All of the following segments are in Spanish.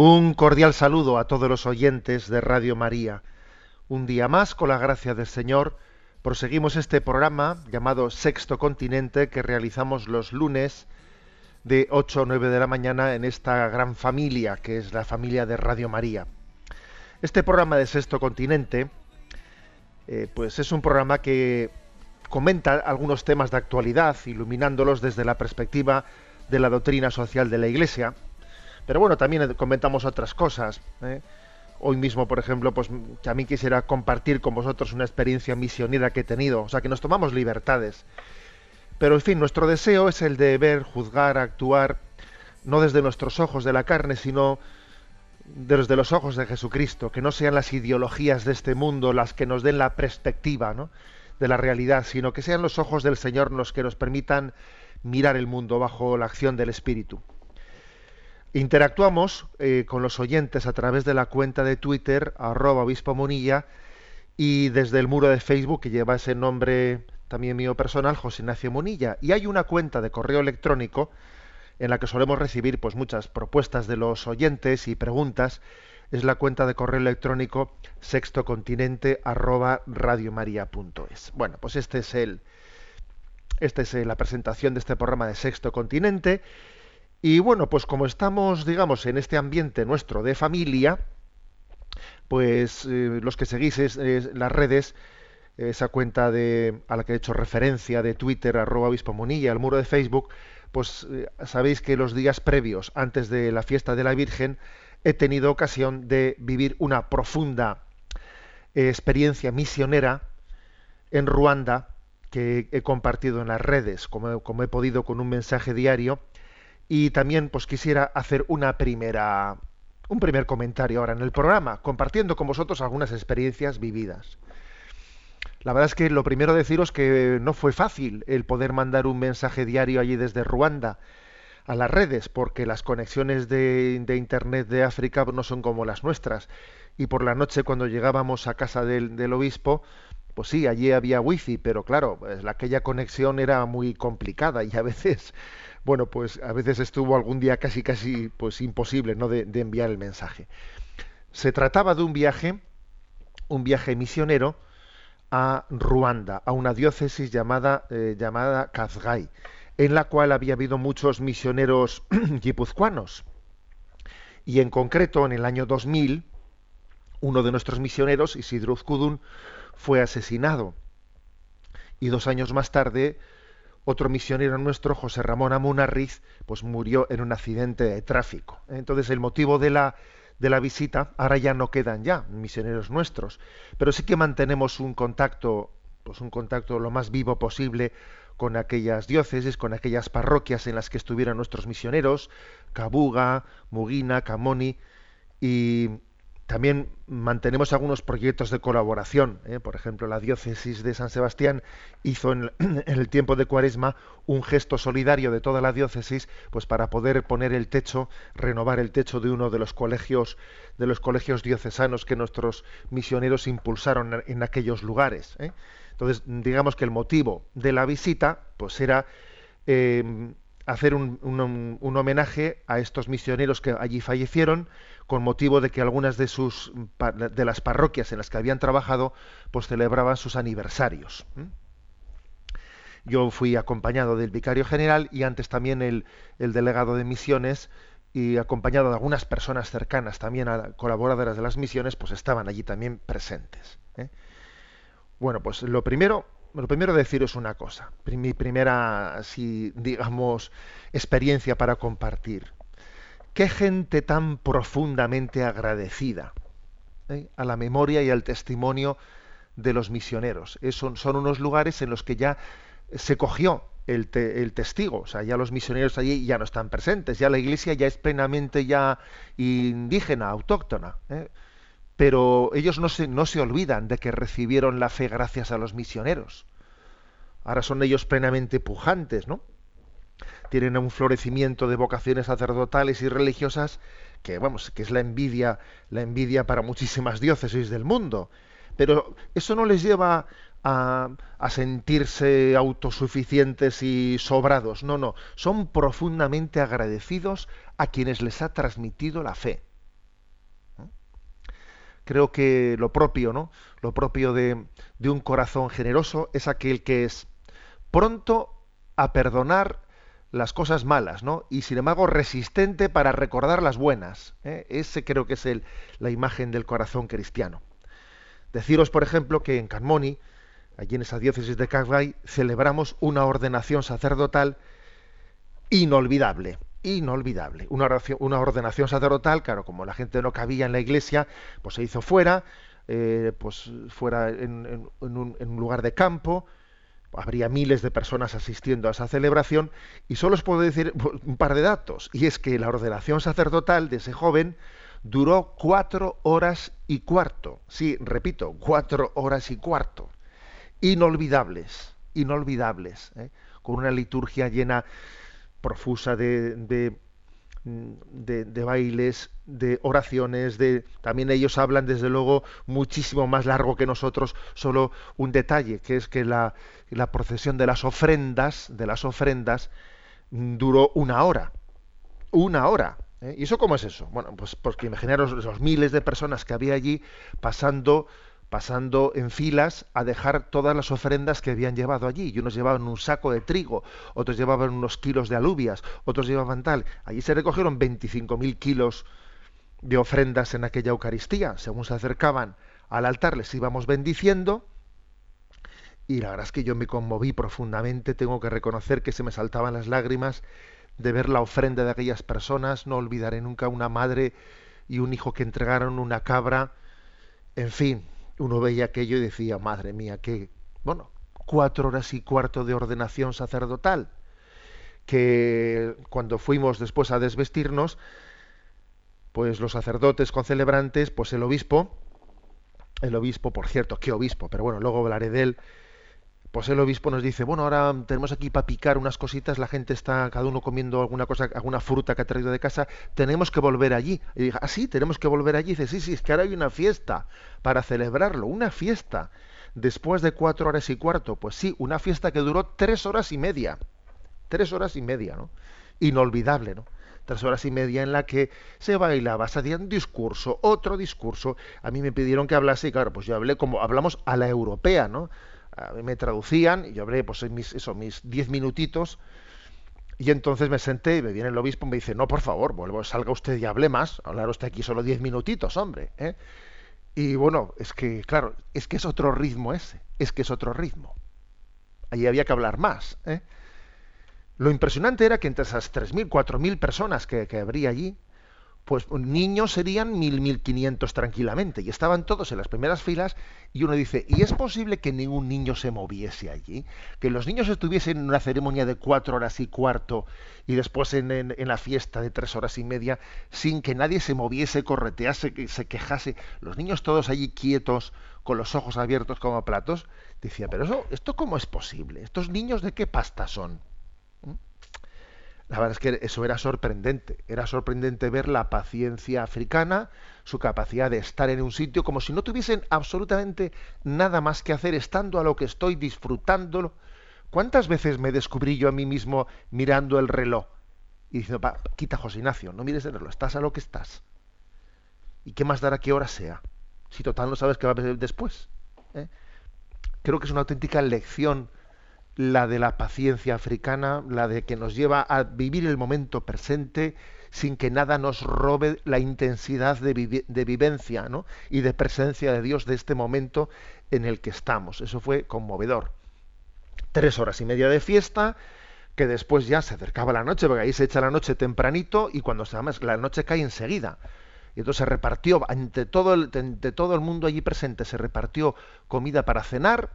Un cordial saludo a todos los oyentes de Radio María. Un día más, con la gracia del Señor, proseguimos este programa llamado Sexto Continente que realizamos los lunes de 8 a 9 de la mañana en esta gran familia que es la familia de Radio María. Este programa de Sexto Continente, eh, pues es un programa que comenta algunos temas de actualidad, iluminándolos desde la perspectiva de la doctrina social de la Iglesia. Pero bueno, también comentamos otras cosas. ¿eh? Hoy mismo, por ejemplo, pues mí quisiera compartir con vosotros una experiencia misionera que he tenido. O sea, que nos tomamos libertades. Pero, en fin, nuestro deseo es el de ver, juzgar, actuar, no desde nuestros ojos de la carne, sino desde los ojos de Jesucristo, que no sean las ideologías de este mundo las que nos den la perspectiva ¿no? de la realidad, sino que sean los ojos del Señor los que nos permitan mirar el mundo bajo la acción del Espíritu. Interactuamos eh, con los oyentes a través de la cuenta de Twitter, arroba obispo Munilla, y desde el muro de Facebook, que lleva ese nombre también mío personal, José Ignacio Munilla. Y hay una cuenta de correo electrónico en la que solemos recibir pues, muchas propuestas de los oyentes y preguntas. Es la cuenta de correo electrónico sextocontinente arroba. Bueno, pues este es el, esta es eh, la presentación de este programa de Sexto Continente. Y bueno, pues como estamos, digamos, en este ambiente nuestro de familia, pues eh, los que seguís es- las redes, esa cuenta de, a la que he hecho referencia de Twitter, arroba obispo Monilla, el muro de Facebook, pues eh, sabéis que los días previos, antes de la fiesta de la Virgen, he tenido ocasión de vivir una profunda eh, experiencia misionera en Ruanda que he compartido en las redes, como he podido con un mensaje diario. Y también pues quisiera hacer una primera un primer comentario ahora en el programa, compartiendo con vosotros algunas experiencias vividas. La verdad es que lo primero deciros que no fue fácil el poder mandar un mensaje diario allí desde Ruanda a las redes, porque las conexiones de, Internet de África no son como las nuestras. Y por la noche cuando llegábamos a casa del, del obispo, pues sí, allí había wifi, pero claro, pues, la- aquella conexión era muy complicada y a veces, bueno, pues a veces estuvo algún día casi casi pues imposible, ¿no? de, enviar el mensaje. Se trataba de un viaje, un viaje misionero a Ruanda, a una diócesis llamada eh, llamada Kazgai, en la cual había habido muchos misioneros guipuzcoanos. Y en concreto, en el año 2000, uno de nuestros misioneros, Isidro Uzkudun, fue asesinado. Y dos años más tarde, otro misionero nuestro, José Ramón Amunarriz, pues murió en un accidente de tráfico. Entonces, el motivo de la, de la visita, ahora ya no quedan ya misioneros nuestros, pero sí que mantenemos un contacto, pues un contacto lo más vivo posible con aquellas diócesis, con aquellas parroquias en las que estuvieron nuestros misioneros, Kabuga, Mugina, Camoni, y también mantenemos algunos proyectos de colaboración. ¿eh? Por ejemplo, la diócesis de San Sebastián hizo en el, tiempo de Cuaresma un gesto solidario de toda la diócesis, pues para poder poner el techo, renovar el techo de uno de los colegios de los colegios diocesanos que nuestros misioneros impulsaron en, en aquellos lugares. ¿eh? Entonces, digamos que el motivo de la visita, pues era eh, hacer un, un- homenaje a estos misioneros que allí fallecieron con motivo de que algunas de sus de las parroquias en las que habían trabajado pues celebraban sus aniversarios. Yo fui acompañado del vicario general y antes también el, el delegado de misiones y acompañado de algunas personas cercanas también a colaboradoras de las misiones, pues estaban allí también presentes. ¿eh? Bueno, pues lo primero, lo primero deciros una cosa, mi primera, si digamos, experiencia para compartir. Qué gente tan profundamente agradecida ¿eh? a la memoria y al testimonio de los misioneros. son, son unos lugares en los que ya se cogió el, el, testigo, o sea, ya los misioneros allí ya no están presentes, ya la iglesia ya es plenamente ya indígena, autóctona, ¿eh? Pero ellos no se, olvidan de que recibieron la fe gracias a los misioneros. Ahora son ellos plenamente pujantes, ¿no? Tienen un florecimiento de vocaciones sacerdotales y religiosas que, vamos, que es la envidia, la envidia para muchísimas diócesis del mundo. Pero eso no les lleva a, sentirse autosuficientes y sobrados. No, no. Son profundamente agradecidos a quienes les ha transmitido la fe. Creo que lo propio, ¿no? Lo propio de, un corazón generoso es aquel que es pronto a perdonar las cosas malas, ¿no? Y sin embargo resistente para recordar las buenas. ¿eh? Ese creo que es la imagen del corazón cristiano. Deciros, por ejemplo, que en Carmoni, allí en esa diócesis de Cagray, celebramos una ordenación sacerdotal inolvidable, inolvidable. Una, ordenación sacerdotal, claro, como la gente no cabía en la iglesia, pues se hizo fuera, eh, pues fuera en, un, en, un, lugar de campo, habría miles de personas asistiendo a esa celebración, y solo os puedo decir un par de datos, y es que la ordenación sacerdotal de ese joven duró cuatro horas y cuarto. Sí, repito, cuatro horas y cuarto. Inolvidables, inolvidables, ¿eh? con una liturgia llena, profusa de, de, de, bailes, de oraciones, de también ellos hablan desde luego muchísimo más largo que nosotros. Solo un detalle, que es que la, la procesión de las ofrendas, de las ofrendas, duró una hora. Una hora. ¿Eh? ¿Y eso cómo es eso? Bueno, pues porque imaginaros los miles de personas que había allí pasando, pasando en filas a dejar todas las ofrendas que habían llevado allí. Y unos llevaban un saco de trigo, otros llevaban unos kilos de alubias, otros llevaban tal. Allí se recogieron 25.000 kilos de ofrendas en aquella Eucaristía. Según se acercaban al altar les íbamos bendiciendo. Y la verdad es que yo me conmoví profundamente, tengo que reconocer que se me saltaban las lágrimas de ver la ofrenda de aquellas personas, no olvidaré nunca una madre y un hijo que entregaron una cabra, en fin, uno veía aquello y decía, madre mía, que, bueno, cuatro horas y cuarto de ordenación sacerdotal, que cuando fuimos después a desvestirnos, pues los sacerdotes concelebrantes, pues el obispo, el obispo, por cierto, qué obispo, pero bueno, luego hablaré de él, pues el obispo nos dice, bueno, ahora tenemos aquí para picar unas cositas, la gente está cada uno comiendo alguna cosa, alguna fruta que ha traído de casa, tenemos que volver allí. Y dije, ah, sí, tenemos que volver allí. Dice, sí, sí, es que ahora hay una fiesta para celebrarlo, una fiesta. Después de cuatro horas y cuarto, pues sí, una fiesta que duró tres horas y media. Tres horas y media, ¿no? Inolvidable, ¿no? Tres horas y media en la que se bailaba, se hacía un discurso, otro discurso. A mí me pidieron que hablase y claro, pues yo hablé como hablamos a la europea, ¿no? Me traducían y yo hablé pues mis, eso, mis diez minutitos y entonces me senté y me viene el obispo y me dice, no, por favor, vuelvo, salga usted y hable más, hablar usted aquí solo diez minutitos, hombre. ¿eh? Y bueno, es que, claro, es que es otro ritmo ese, es que es otro ritmo. Allí había que hablar más. ¿eh? Lo impresionante era que entre esas 3.000, 4.000 personas que, que habría allí, pues niños serían mil, mil quinientos tranquilamente. Y estaban todos en las primeras filas y uno dice, ¿y es posible que ningún niño se moviese allí? Que los niños estuviesen en una ceremonia de cuatro horas y cuarto y después en, en, la fiesta de tres horas y media sin que nadie se moviese, corretease, se quejase. Los niños todos allí quietos, con los ojos abiertos como platos. Decía, pero eso, ¿esto cómo es posible? ¿Estos niños de qué pasta son? La verdad es que eso era sorprendente. Era sorprendente ver la paciencia africana, su capacidad de estar en un sitio como si no tuviesen absolutamente nada más que hacer, estando a lo que estoy, disfrutándolo. ¿Cuántas veces me descubrí yo a mí mismo mirando el reloj y diciendo, pa, quita José Ignacio, no mires el reloj, estás a lo que estás? ¿Y qué más dará qué hora sea? Si total no sabes qué va a pasar después. ¿eh? Creo que es una auténtica lección la de la paciencia africana, la de que nos lleva a vivir el momento presente sin que nada nos robe la intensidad de, de vivencia ¿no? y de presencia de Dios de este momento en el que estamos. Eso fue conmovedor. Tres horas y media de fiesta, que después ya se acercaba la noche, porque ahí se echa la noche tempranito y cuando se además la noche cae enseguida. Y entonces se repartió, ante todo el, ante todo el mundo allí presente, se repartió comida para cenar,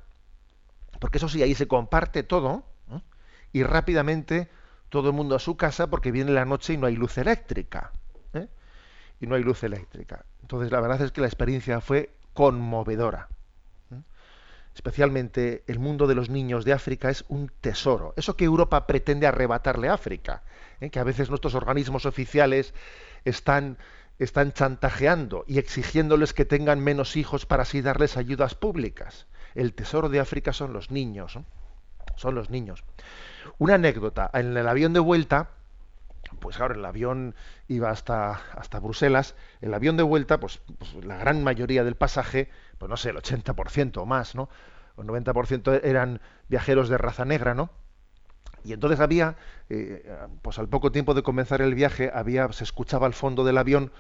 porque eso sí, ahí se comparte todo, ¿eh? y rápidamente todo el mundo a su casa porque viene la noche y no hay luz eléctrica. ¿eh? Y no hay luz eléctrica. Entonces la verdad es que la experiencia fue conmovedora. ¿eh? Especialmente el mundo de los niños de África es un tesoro. Eso que Europa pretende arrebatarle a África, ¿eh? que a veces nuestros organismos oficiales están, están chantajeando y exigiéndoles que tengan menos hijos para así darles ayudas públicas. El tesoro de África son los niños. Son los niños. Una anécdota, en el avión de vuelta, pues claro, el avión iba hasta, hasta Bruselas, el avión de vuelta, pues, pues la gran mayoría del pasaje, pues no sé, el 80% o más, ¿no? El 90% eran viajeros de raza negra, ¿no? Y entonces había, eh, pues al poco tiempo de comenzar el viaje, había, se escuchaba al fondo del avión,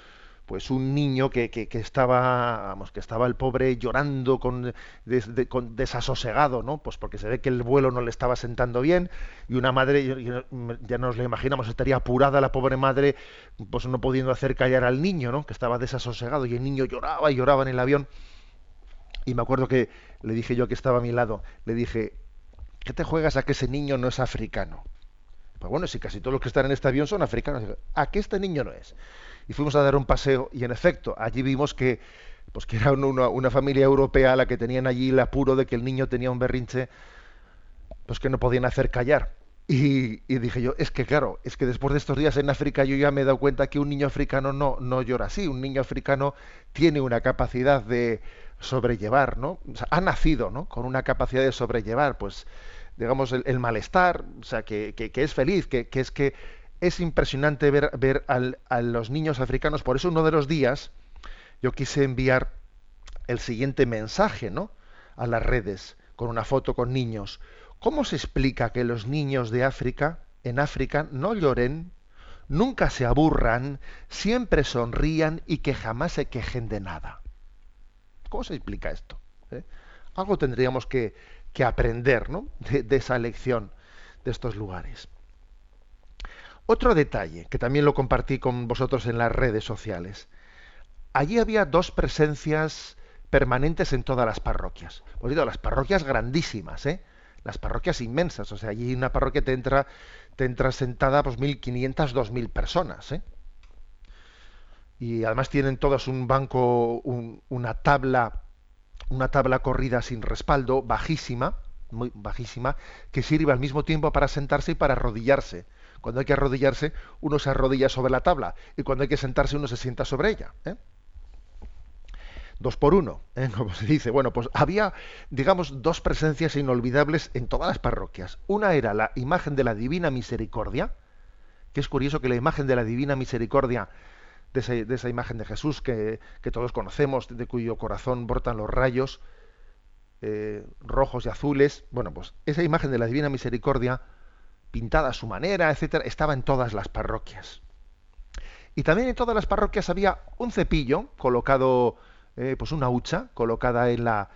pues un niño que, que, que estaba, vamos, que estaba el pobre llorando con, des- de- con desasosegado, ¿no? Pues porque se ve que el vuelo no le estaba sentando bien y una madre, y ya nos lo imaginamos, estaría apurada la pobre madre, pues no pudiendo hacer callar al niño, ¿no? Que estaba desasosegado y el niño lloraba y lloraba en el avión. Y me acuerdo que le dije yo que estaba a mi lado, le dije, ¿qué te juegas a que ese niño no es africano? Pues bueno, si casi todos los que están en este avión son africanos, ¿a que este niño no es? Y fuimos a dar un paseo y en efecto, allí vimos que pues que era un- una, una familia europea la que tenían allí el apuro de que el niño tenía un berrinche pues que no podían hacer callar. Y, dije yo, es que claro, es que después de estos días en África yo ya me he dado cuenta que un niño africano no, no llora así, un niño africano tiene una capacidad de sobrellevar, ¿no? O sea, ha nacido, ¿no? Con una capacidad de sobrellevar, pues, digamos, el, malestar, o sea, que, que- que es feliz, que, que es que es impresionante ver, a los niños africanos. Por eso uno de los días yo quise enviar el siguiente mensaje, ¿no? A las redes, con una foto con niños. ¿Cómo se explica que los niños de África, en África, no lloren, nunca se aburran, siempre sonrían y que jamás se quejen de nada? ¿Cómo se explica esto? ¿Eh? Algo tendríamos que, aprender, ¿no? De esa lección de estos lugares. Otro detalle, que también lo compartí con vosotros en las redes sociales. Allí había dos presencias permanentes en todas las parroquias. Os digo, las parroquias grandísimas, ¿eh? Las parroquias inmensas. O sea, allí una parroquia te entra, te entra sentada pues 1.500, 2.000 personas, ¿eh? Y además tienen todas un banco, un- una tabla, una tabla corrida sin respaldo, bajísima, muy bajísima, que sirve al mismo tiempo para sentarse y para arrodillarse. Cuando hay que arrodillarse, uno se arrodilla sobre la tabla y cuando hay que sentarse, uno se sienta sobre ella. ¿eh? Dos por uno, ¿eh? como se dice. Bueno, pues había, digamos, dos presencias inolvidables en todas las parroquias. Una era la imagen de la Divina Misericordia, que es curioso que la imagen de la Divina Misericordia, de esa, de esa imagen de Jesús que, todos conocemos, de cuyo corazón brotan los rayos eh, rojos y azules, bueno, pues esa imagen de la Divina Misericordia, pintada a su manera, etcétera, estaba en todas las parroquias. Y también en todas las parroquias había un cepillo colocado, eh, pues una hucha colocada en, la,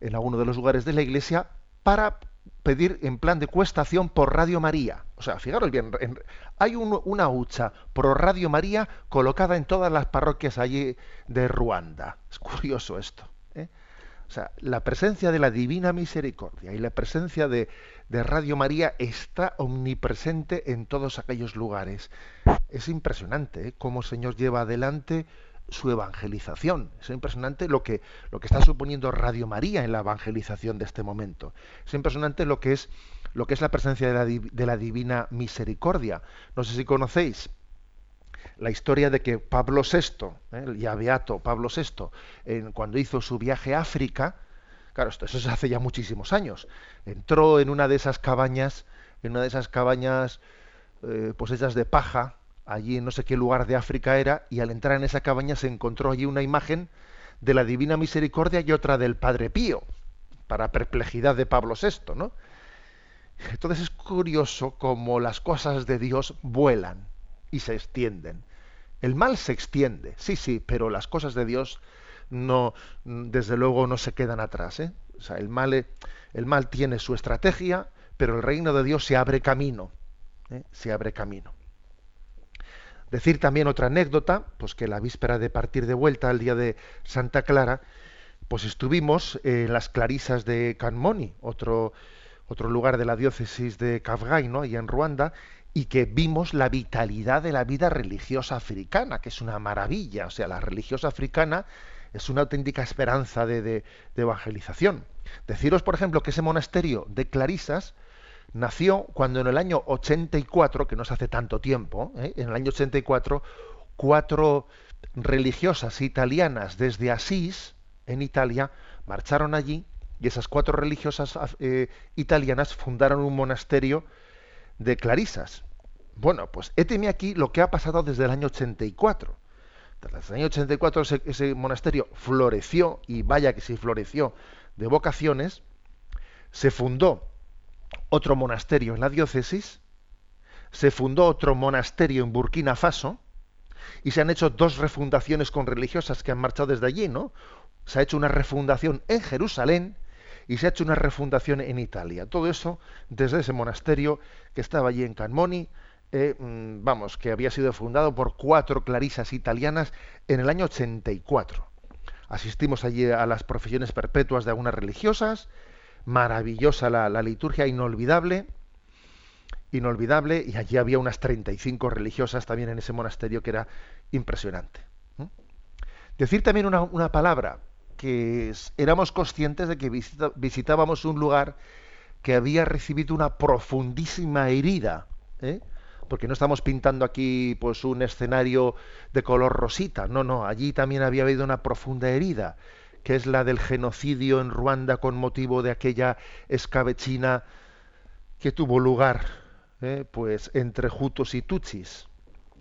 en alguno de los lugares de la iglesia para pedir en plan de cuestación por Radio María. O sea, fijaros bien, en- hay un- una hucha por Radio María colocada en todas las parroquias allí de Ruanda. Es curioso esto. ¿eh? O sea, la presencia de la Divina Misericordia y la presencia de, de Radio María está omnipresente en todos aquellos lugares. Es impresionante ¿eh? cómo el Señor lleva adelante su evangelización. Es impresionante lo que, lo que está suponiendo Radio María en la evangelización de este momento. Es impresionante lo que es, lo que es la presencia de la, de la Divina Misericordia. No sé si conocéis la historia de que Pablo VI, ¿eh? el ya beato Pablo VI, en- cuando hizo su viaje a África, claro, esto eso se hace ya muchísimos años, entró en una de esas cabañas, en una de esas cabañas eh, pues hechas de paja, allí en no sé qué lugar de África era, y al entrar en esa cabaña se encontró allí una imagen de la Divina Misericordia y otra del Padre Pío, para perplejidad de Pablo VI, ¿no? Entonces es curioso cómo las cosas de Dios vuelan y se extienden. El mal se extiende, sí, sí, pero las cosas de Dios no, desde luego, no se quedan atrás. ¿eh? El mal, eh, el mal tiene su estrategia, pero el reino de Dios se abre camino. ¿eh? Se abre camino. Decir también otra anécdota, pues que la víspera de partir de vuelta, el día de Santa Clara, pues estuvimos en las Clarisas de Canmoni, otro, otro lugar de la diócesis de Kafgai, ¿no? y en Ruanda, y que vimos la vitalidad de la vida religiosa africana, que es una maravilla. O sea, la religiosa africana es una auténtica esperanza de, evangelización. Deciros, por ejemplo, que ese monasterio de Clarisas, nació cuando en el año 84, que no se hace tanto tiempo, ¿eh? en el año 84, cuatro religiosas italianas desde Asís, en Italia, marcharon allí y esas cuatro religiosas eh, italianas fundaron un monasterio de clarisas. Bueno, pues héteme aquí lo que ha pasado desde el año 84. Desde el año 84 ese, ese monasterio floreció, y vaya que sí floreció, de vocaciones, se fundó otro monasterio en la diócesis, se fundó otro monasterio en Burkina Faso y se han hecho dos refundaciones con religiosas que han marchado desde allí, ¿no? Se ha hecho una refundación en Jerusalén y se ha hecho una refundación en Italia. Todo eso desde ese monasterio que estaba allí en Canmoni, eh, mm, vamos, que había sido fundado por cuatro clarisas italianas en el año 84. Asistimos allí a las profesiones perpetuas de algunas religiosas, maravillosa la, liturgia, inolvidable, inolvidable, y allí había unas 35 religiosas también en ese monasterio que era impresionante. Decir también una, palabra, que éramos conscientes de que visitábamos un lugar que había recibido una profundísima herida, ¿eh? Porque no estamos pintando aquí pues un escenario de color rosita, no, no, allí también había habido una profunda herida que es la del genocidio en Ruanda con motivo de aquella escabechina que tuvo lugar eh, pues entre Hutus y Tutsis.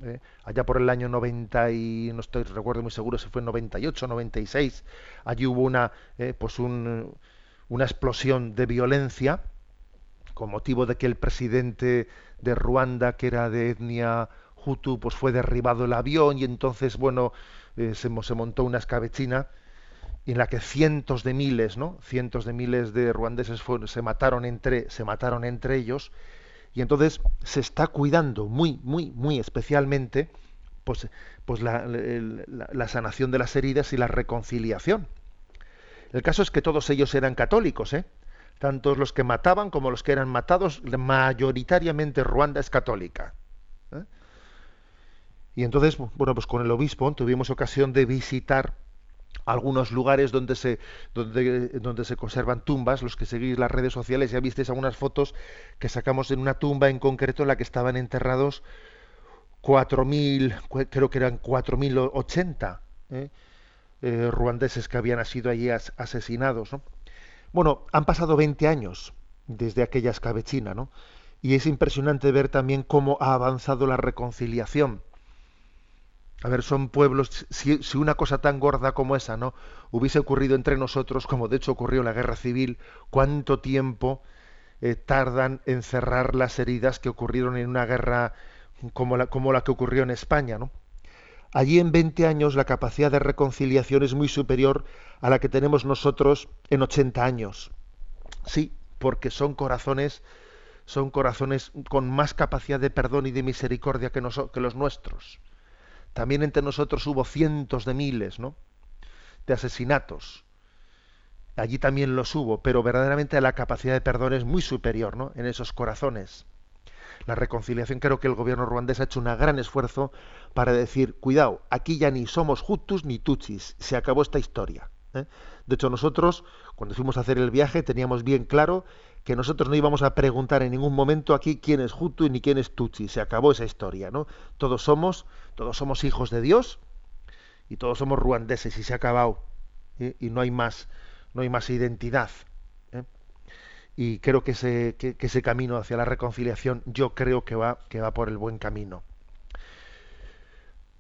Eh, allá por el año 90 y no estoy recuerdo muy seguro si fue 98 96 allí hubo una eh, pues una explosión de violencia con motivo de que el presidente de Ruanda que era de etnia Hutu pues fue derribado el avión y entonces bueno se, se montó una escabechina en la que cientos de miles, ¿no? Cientos de miles de ruandeses se mataron entre se mataron entre ellos y entonces se está cuidando muy muy muy especialmente pues, pues la, la, sanación de las heridas y la reconciliación. El caso es que todos ellos eran católicos, ¿eh? Tanto los que mataban como los que eran matados, mayoritariamente Ruanda es católica. ¿eh? Y entonces, bueno, pues con el obispo tuvimos ocasión de visitar algunos lugares donde se, donde, donde se conservan tumbas, los que seguís las redes sociales ya visteis algunas fotos que sacamos en una tumba en concreto en la que estaban enterrados 4.000, creo que eran 4.080 ¿eh? eh, ruandeses que habían sido allí asesinados. Bueno, han pasado 20 años desde aquella escabechina, ¿no? Y es impresionante ver también cómo ha avanzado la reconciliación a ver, son pueblos, si, una cosa tan gorda como esa no hubiese ocurrido entre nosotros, como de hecho ocurrió en la guerra civil, ¿cuánto tiempo eh, tardan en cerrar las heridas que ocurrieron en una guerra como la, como la que ocurrió en España? ¿no? Allí en 20 años la capacidad de reconciliación es muy superior a la que tenemos nosotros en 80 años. Sí, porque son corazones, son corazones con más capacidad de perdón y de misericordia que, que los nuestros. También entre nosotros hubo cientos de miles, ¿no? De asesinatos. Allí también los hubo, pero verdaderamente la capacidad de perdón es muy superior, ¿no? En esos corazones. La reconciliación, creo que el gobierno ruandés ha hecho un gran esfuerzo para decir, cuidado, aquí ya ni somos Hutus ni Tutsis, se acabó esta historia. ¿eh? De hecho, nosotros, cuando fuimos a hacer el viaje, teníamos bien claro que nosotros no íbamos a preguntar en ningún momento aquí quién es Hutu ni quién es Tutsi. Se acabó esa historia, ¿no? Todos somos, todos somos hijos de Dios y todos somos ruandeses y se ha acabado. ¿eh? Y no hay más, no hay más identidad. Y creo que ese, que, ese camino hacia la reconciliación, yo creo que va, que va por el buen camino.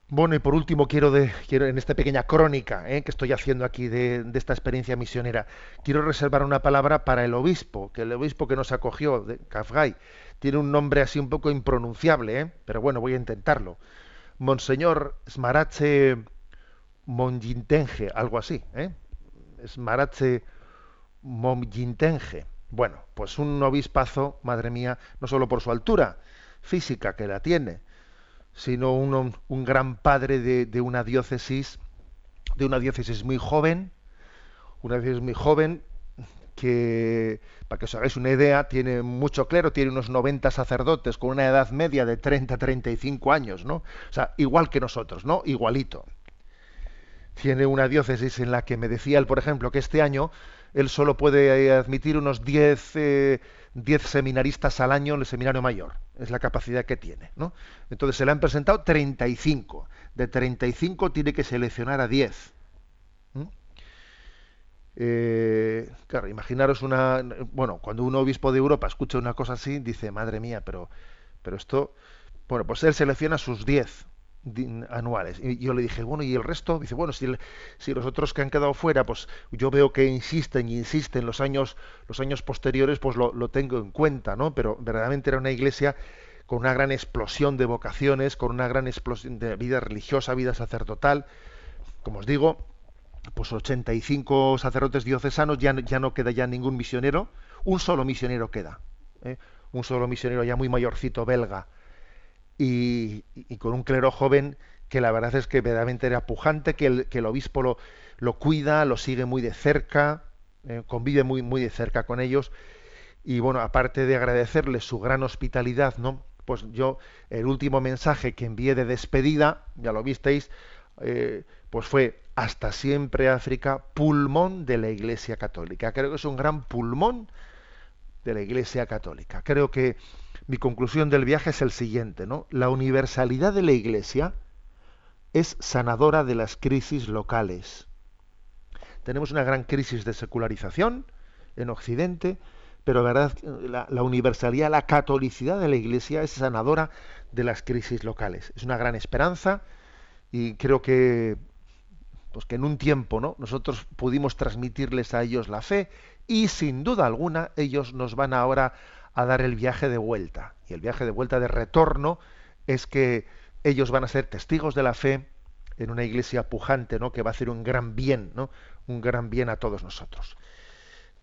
Bueno, y por último quiero, de, quiero en esta pequeña crónica ¿eh? que estoy haciendo aquí de, esta experiencia misionera, quiero reservar una palabra para el obispo, que el obispo que nos acogió, de Kafgai, tiene un nombre así un poco impronunciable, ¿eh? pero bueno, voy a intentarlo. Monseñor Smarache Monjintenge, algo así, ¿eh? Smarache Monjintenge. Bueno, pues un obispazo, madre mía, no solo por su altura física que la tiene, sino un, un gran padre de, de, una diócesis, de una diócesis muy joven, una diócesis muy joven que, para que os hagáis una idea, tiene mucho clero, tiene unos 90 sacerdotes con una edad media de 30 35 años, ¿no? O sea, igual que nosotros, ¿no? Igualito. Tiene una diócesis en la que me decía él, por ejemplo, que este año él solo puede admitir unos 10 eh, 10 seminaristas al año en el seminario mayor. Es la capacidad que tiene. ¿no? Entonces se le han presentado 35. De 35 tiene que seleccionar a 10. ¿Mm? Eh, claro, imaginaros una. Bueno, cuando un obispo de Europa escucha una cosa así, dice, madre mía, pero, pero esto. Bueno, pues él selecciona sus 10 anuales. Y yo le dije, bueno, ¿y el resto? Dice, bueno, si, si los otros que han quedado fuera, pues yo veo que insisten y insisten los años, los años posteriores, pues lo, lo, tengo en cuenta, ¿no? Pero verdaderamente era una iglesia con una gran explosión de vocaciones, con una gran explosión de vida religiosa, vida sacerdotal. Como os digo, pues 85 sacerdotes diocesanos, ya, ya no queda ya ningún misionero, un solo misionero queda, ¿eh? un solo misionero ya muy mayorcito belga y, y, con un clero joven que la verdad es que verdaderamente era pujante, que el, obispo lo, lo, cuida, lo sigue muy de cerca, eh, convive muy, muy de cerca con ellos. Y bueno, aparte de agradecerles su gran hospitalidad, ¿no? Pues yo, el último mensaje que envié de despedida, ya lo visteis, eh, pues fue hasta siempre África, pulmón de la Iglesia Católica. Creo que es un gran pulmón de la Iglesia Católica. Creo que mi conclusión del viaje es el siguiente, ¿no? La universalidad de la Iglesia es sanadora de las crisis locales. Tenemos una gran crisis de secularización en Occidente, pero verdad la, la, universalidad, la catolicidad de la Iglesia es sanadora de las crisis locales. Es una gran esperanza y creo que pues que en un tiempo, ¿no? Nosotros pudimos transmitirles a ellos la fe y sin duda alguna ellos nos van ahora a dar el viaje de vuelta. Y el viaje de vuelta de retorno es que ellos van a ser testigos de la fe en una iglesia pujante, ¿no? que va a hacer un gran bien, ¿no? un gran bien a todos nosotros.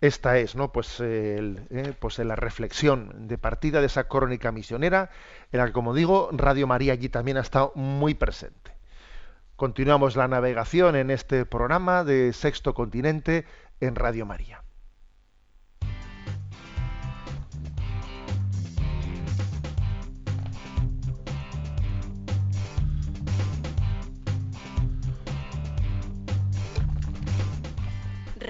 Esta es, ¿no? Pues, el, eh, pues la reflexión de partida de esa crónica misionera, en la que, como digo, Radio María allí también ha estado muy presente. Continuamos la navegación en este programa de Sexto Continente en Radio María.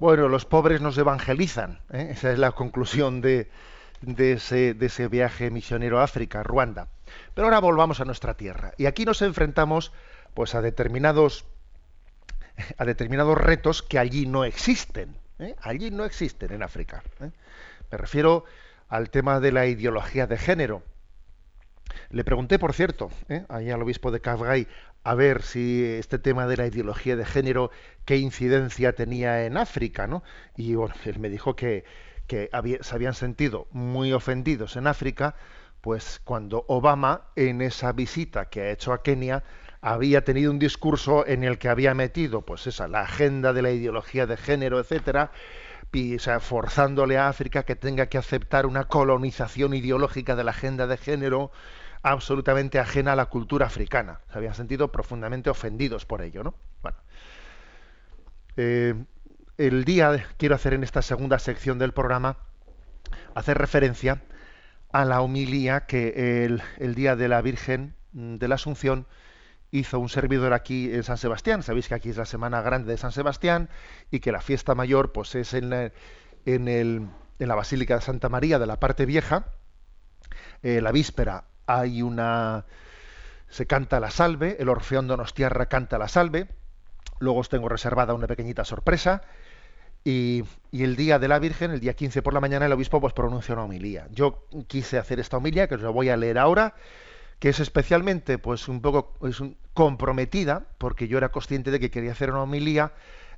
Bueno, los pobres nos evangelizan. ¿eh? Esa es la conclusión de, de, ese, de, ese, viaje misionero a África, Ruanda. Pero ahora volvamos a nuestra tierra. Y aquí nos enfrentamos pues, a, determinados, a determinados retos que allí no existen. ¿eh? Allí no existen en África. ¿eh? Me refiero al tema de la ideología de género. Le pregunté, por cierto, ¿eh? ahí al obispo de Kafgai, a ver si este tema de la ideología de género, qué incidencia tenía en África, ¿no? Y bueno, él me dijo que, que había, se habían sentido muy ofendidos en África, pues cuando Obama, en esa visita que ha hecho a Kenia, había tenido un discurso en el que había metido, pues esa, la agenda de la ideología de género, etcétera, y, forzándole a África que tenga que aceptar una colonización ideológica de la agenda de género, absolutamente ajena a la cultura africana. Se habían sentido profundamente ofendidos por ello, ¿no? Bueno. Eh, el día, quiero hacer en esta segunda sección del programa, hacer referencia a la homilía que el, día de la Virgen mm, de la Asunción hizo un servidor aquí en San Sebastián. Sabéis que aquí es la semana grande de San Sebastián y que la fiesta mayor pues es en, la- en, el- en la Basílica de Santa María de la parte vieja. Eh, la víspera hay una se canta la salve, el Orfeón Donostiarra canta la salve. Luego os tengo reservada una pequeñita sorpresa. Y, y el día de la Virgen, el día 15 por la mañana, el obispo pues pronuncia una homilía. Yo quise hacer esta homilía, que os la voy a leer ahora, que es especialmente pues un poco comprometida, porque yo era consciente de que quería hacer una homilía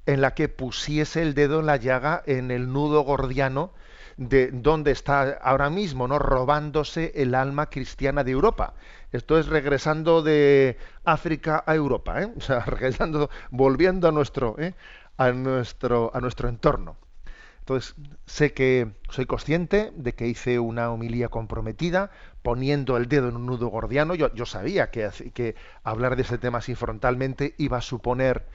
en la que pusiese el dedo en la llaga en el nudo gordiano de donde está ahora mismo, ¿no? robándose el alma cristiana de Europa. Esto es regresando de África a Europa, ¿eh? o sea, regresando, volviendo a nuestro, ¿eh? a nuestro, a nuestro entorno. Entonces, sé que soy consciente de que hice una homilía comprometida, poniendo el dedo en un nudo gordiano. Yo, yo sabía que, que hablar de ese tema así frontalmente iba a suponer,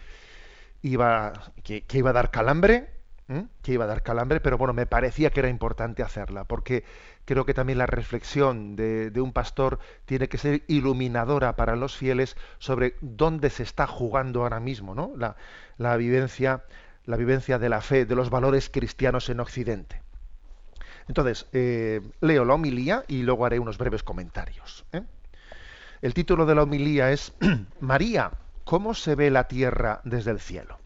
iba, que, que iba a dar calambre, ¿m? que iba a dar calambre, pero bueno, me parecía que era importante hacerla, porque creo que también la reflexión de, de un pastor tiene que ser iluminadora para los fieles sobre dónde se está jugando ahora mismo, ¿no? La, la vivencia, la vivencia de la fe, de los valores cristianos en Occidente. Entonces, eh, leo la homilía y luego haré unos breves comentarios. ¿eh? El título de la homilía es María, ¿cómo se ve la tierra desde el cielo?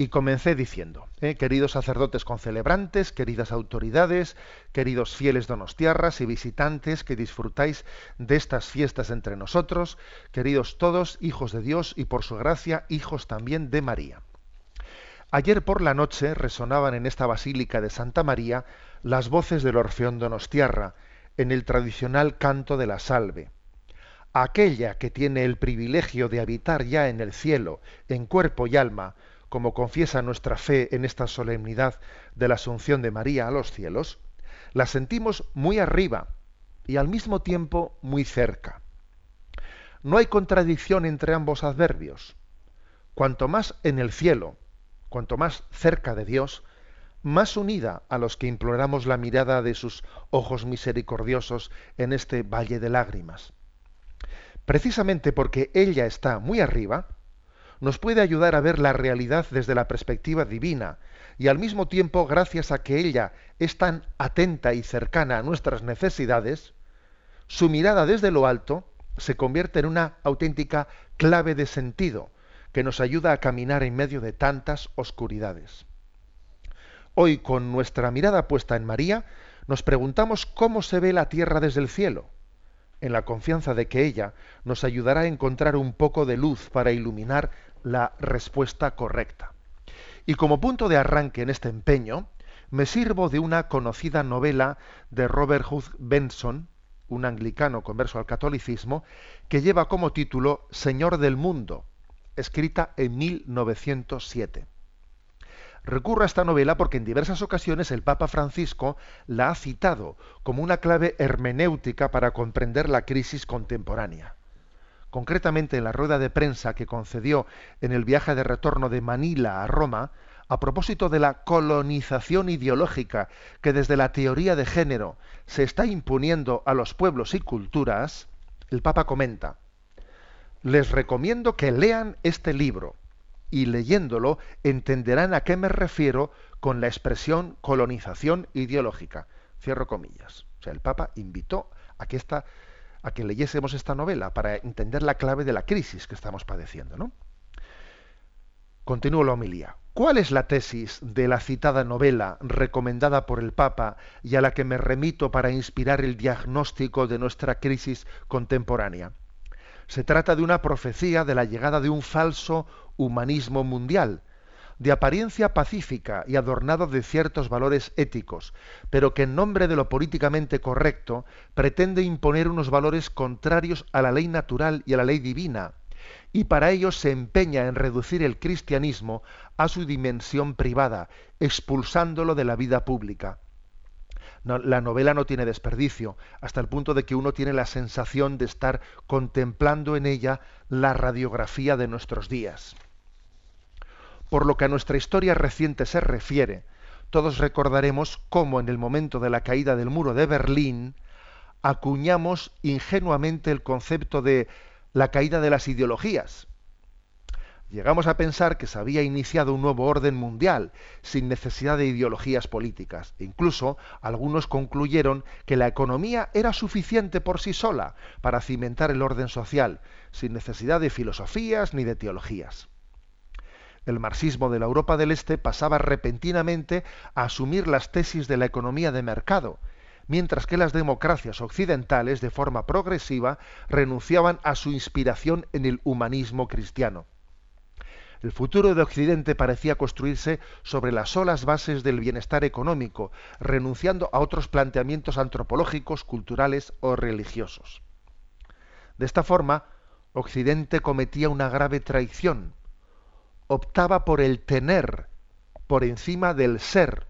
Y comencé diciendo, ¿eh? queridos sacerdotes concelebrantes, queridas autoridades, queridos fieles donostiarras y visitantes que disfrutáis de estas fiestas entre nosotros, queridos todos, hijos de Dios y por su gracia, hijos también de María. Ayer por la noche resonaban en esta basílica de Santa María las voces del Orfeón Donostiarra en el tradicional canto de la salve. Aquella que tiene el privilegio de habitar ya en el cielo, en cuerpo y alma, como confiesa nuestra fe en esta solemnidad de la Asunción de María a los cielos, la sentimos muy arriba y al mismo tiempo muy cerca. No hay contradicción entre ambos adverbios. Cuanto más en el cielo, cuanto más cerca de Dios, más unida a los que imploramos la mirada de sus ojos misericordiosos en este valle de lágrimas. Precisamente porque ella está muy arriba, nos puede ayudar a ver la realidad desde la perspectiva divina y al mismo tiempo, gracias a que ella es tan atenta y cercana a nuestras necesidades, su mirada desde lo alto se convierte en una auténtica clave de sentido que nos ayuda a caminar en medio de tantas oscuridades. Hoy, con nuestra mirada puesta en María, nos preguntamos cómo se ve la tierra desde el cielo, en la confianza de que ella nos ayudará a encontrar un poco de luz para iluminar la respuesta correcta. Y como punto de arranque en este empeño, me sirvo de una conocida novela de Robert Hood Benson, un anglicano converso al catolicismo, que lleva como título Señor del Mundo, escrita en 1907. Recurro a esta novela porque en diversas ocasiones el Papa Francisco la ha citado como una clave hermenéutica para comprender la crisis contemporánea. Concretamente en la rueda de prensa que concedió en el viaje de retorno de Manila a Roma, a propósito de la colonización ideológica que desde la teoría de género se está imponiendo a los pueblos y culturas, el Papa comenta, les recomiendo que lean este libro y leyéndolo entenderán a qué me refiero con la expresión colonización ideológica. Cierro comillas. O sea, el Papa invitó a que esta a que leyésemos esta novela para entender la clave de la crisis que estamos padeciendo, ¿no? Continúo la homilía. ¿Cuál es la tesis de la citada novela recomendada por el Papa y a la que me remito para inspirar el diagnóstico de nuestra crisis contemporánea? Se trata de una profecía de la llegada de un falso humanismo mundial, de apariencia pacífica y adornado de ciertos valores éticos, pero que en nombre de lo políticamente correcto pretende imponer unos valores contrarios a la ley natural y a la ley divina, y para ello se empeña en reducir el cristianismo a su dimensión privada, expulsándolo de la vida pública. La novela no tiene desperdicio, hasta el punto de que uno tiene la sensación de estar contemplando en ella la radiografía de nuestros días. Por lo que a nuestra historia reciente se refiere, todos recordaremos cómo en el momento de la caída del muro de Berlín acuñamos ingenuamente el concepto de la caída de las ideologías. Llegamos a pensar que se había iniciado un nuevo orden mundial, sin necesidad de ideologías políticas. Incluso algunos concluyeron que la economía era suficiente por sí sola para cimentar el orden social, sin necesidad de filosofías ni de teologías. El marxismo de la Europa del Este pasaba repentinamente a asumir las tesis de la economía de mercado, mientras que las democracias occidentales, de forma progresiva, renunciaban a su inspiración en el humanismo cristiano. El futuro de Occidente parecía construirse sobre las solas bases del bienestar económico, renunciando a otros planteamientos antropológicos, culturales o religiosos. De esta forma, Occidente cometía una grave traición. Optaba por el tener por encima del ser,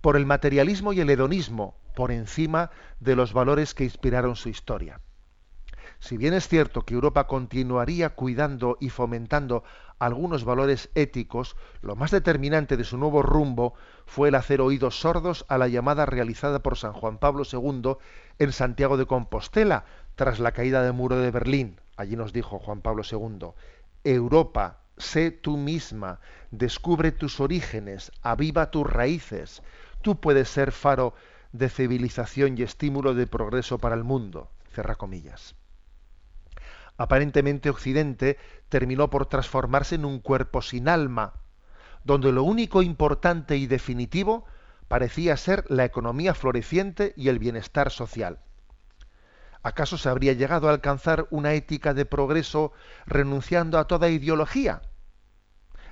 por el materialismo y el hedonismo por encima de los valores que inspiraron su historia. Si bien es cierto que Europa continuaría cuidando y fomentando algunos valores éticos, lo más determinante de su nuevo rumbo fue el hacer oídos sordos a la llamada realizada por San Juan Pablo II en Santiago de Compostela tras la caída del muro de Berlín. Allí nos dijo Juan Pablo II, Europa, sé tú misma, descubre tus orígenes, aviva tus raíces. Tú puedes ser faro de civilización y estímulo de progreso para el mundo. Cerra comillas aparentemente Occidente terminó por transformarse en un cuerpo sin alma, donde lo único importante y definitivo parecía ser la economía floreciente y el bienestar social. ¿Acaso se habría llegado a alcanzar una ética de progreso renunciando a toda ideología?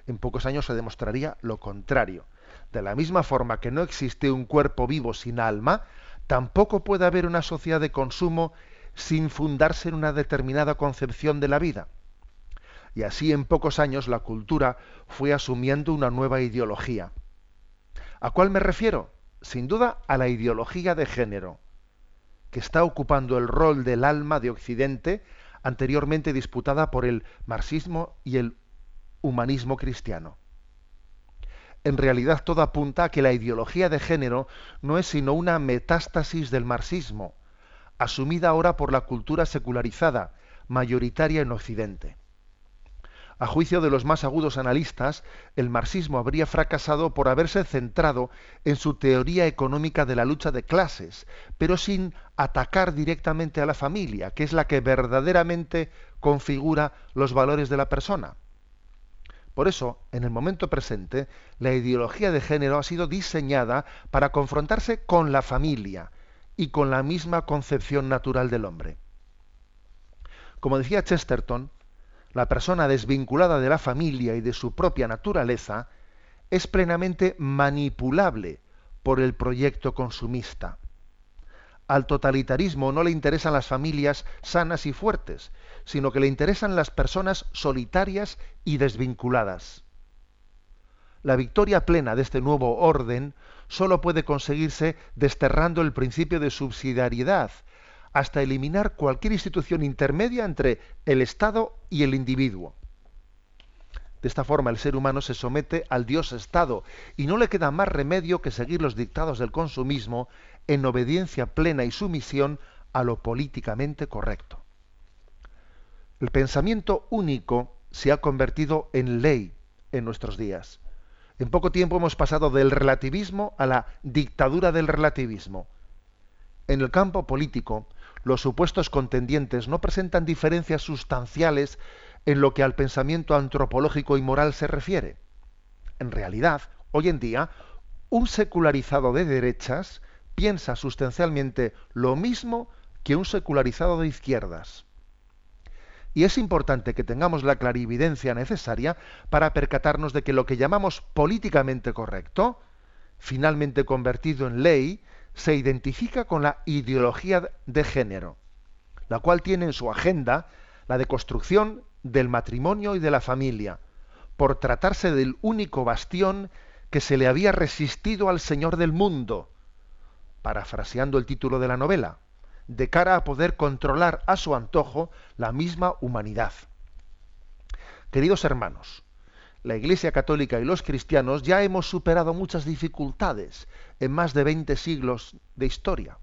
En pocos años se demostraría lo contrario. De la misma forma que no existe un cuerpo vivo sin alma, tampoco puede haber una sociedad de consumo sin fundarse en una determinada concepción de la vida. Y así en pocos años la cultura fue asumiendo una nueva ideología. ¿A cuál me refiero? Sin duda a la ideología de género, que está ocupando el rol del alma de Occidente anteriormente disputada por el marxismo y el humanismo cristiano. En realidad todo apunta a que la ideología de género no es sino una metástasis del marxismo, asumida ahora por la cultura secularizada, mayoritaria en Occidente. A juicio de los más agudos analistas, el marxismo habría fracasado por haberse centrado en su teoría económica de la lucha de clases, pero sin atacar directamente a la familia, que es la que verdaderamente configura los valores de la persona. Por eso, en el momento presente, la ideología de género ha sido diseñada para confrontarse con la familia, y con la misma concepción natural del hombre. Como decía Chesterton, la persona desvinculada de la familia y de su propia naturaleza es plenamente manipulable por el proyecto consumista. Al totalitarismo no le interesan las familias sanas y fuertes, sino que le interesan las personas solitarias y desvinculadas. La victoria plena de este nuevo orden solo puede conseguirse desterrando el principio de subsidiariedad, hasta eliminar cualquier institución intermedia entre el Estado y el individuo. De esta forma el ser humano se somete al Dios Estado y no le queda más remedio que seguir los dictados del consumismo en obediencia plena y sumisión a lo políticamente correcto. El pensamiento único se ha convertido en ley en nuestros días. En poco tiempo hemos pasado del relativismo a la dictadura del relativismo. En el campo político, los supuestos contendientes no presentan diferencias sustanciales en lo que al pensamiento antropológico y moral se refiere. En realidad, hoy en día, un secularizado de derechas piensa sustancialmente lo mismo que un secularizado de izquierdas. Y es importante que tengamos la clarividencia necesaria para percatarnos de que lo que llamamos políticamente correcto, finalmente convertido en ley, se identifica con la ideología de género, la cual tiene en su agenda la deconstrucción del matrimonio y de la familia, por tratarse del único bastión que se le había resistido al Señor del mundo, parafraseando el título de la novela de cara a poder controlar a su antojo la misma humanidad. Queridos hermanos, la Iglesia Católica y los cristianos ya hemos superado muchas dificultades en más de 20 siglos de historia.